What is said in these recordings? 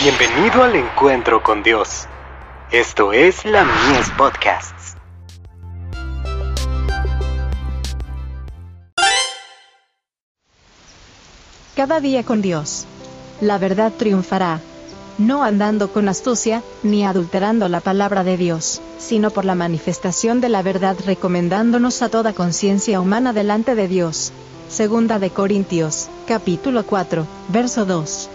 Bienvenido al encuentro con Dios. Esto es la Mies Podcasts. Cada día con Dios. La verdad triunfará. No andando con astucia, ni adulterando la palabra de Dios, sino por la manifestación de la verdad recomendándonos a toda conciencia humana delante de Dios. Segunda de Corintios, capítulo 4, verso 2.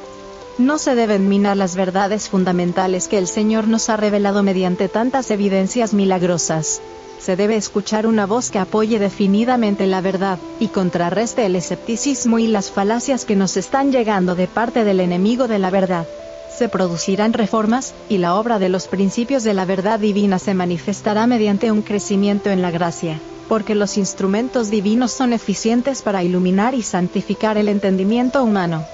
No se deben minar las verdades fundamentales que el Señor nos ha revelado mediante tantas evidencias milagrosas. Se debe escuchar una voz que apoye definidamente la verdad, y contrarreste el escepticismo y las falacias que nos están llegando de parte del enemigo de la verdad. Se producirán reformas, y la obra de los principios de la verdad divina se manifestará mediante un crecimiento en la gracia, porque los instrumentos divinos son eficientes para iluminar y santificar el entendimiento humano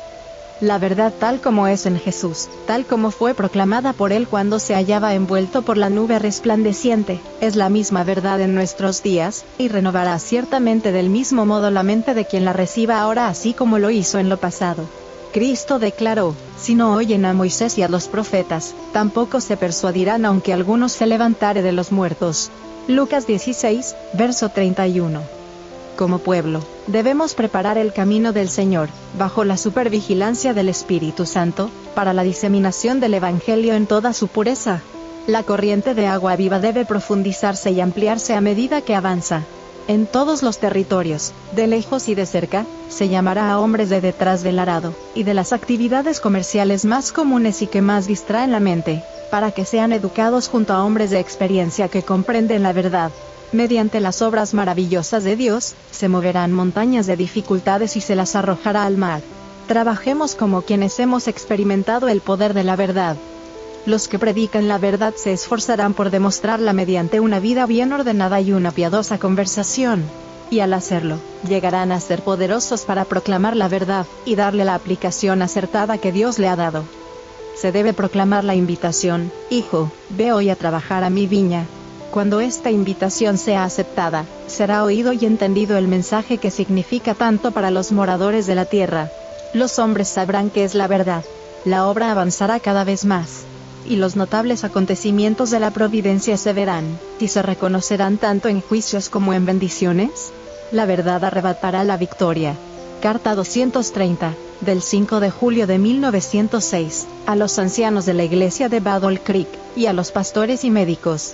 la verdad tal como es en Jesús, tal como fue proclamada por él cuando se hallaba envuelto por la nube resplandeciente, es la misma verdad en nuestros días, y renovará ciertamente del mismo modo la mente de quien la reciba ahora así como lo hizo en lo pasado. Cristo declaró, si no oyen a Moisés y a los profetas, tampoco se persuadirán aunque algunos se levantare de los muertos. Lucas 16, verso 31 como pueblo, debemos preparar el camino del Señor, bajo la supervigilancia del Espíritu Santo, para la diseminación del Evangelio en toda su pureza. La corriente de agua viva debe profundizarse y ampliarse a medida que avanza. En todos los territorios, de lejos y de cerca, se llamará a hombres de detrás del arado, y de las actividades comerciales más comunes y que más distraen la mente, para que sean educados junto a hombres de experiencia que comprenden la verdad, Mediante las obras maravillosas de Dios, se moverán montañas de dificultades y se las arrojará al mar. Trabajemos como quienes hemos experimentado el poder de la verdad. Los que predican la verdad se esforzarán por demostrarla mediante una vida bien ordenada y una piadosa conversación. Y al hacerlo, llegarán a ser poderosos para proclamar la verdad, y darle la aplicación acertada que Dios le ha dado. Se debe proclamar la invitación, Hijo, ve hoy a trabajar a mi viña, cuando esta invitación sea aceptada, será oído y entendido el mensaje que significa tanto para los moradores de la tierra. Los hombres sabrán que es la verdad. La obra avanzará cada vez más. Y los notables acontecimientos de la providencia se verán, y se reconocerán tanto en juicios como en bendiciones. La verdad arrebatará la victoria. Carta 230, del 5 de julio de 1906, a los ancianos de la iglesia de Battle Creek, y a los pastores y médicos.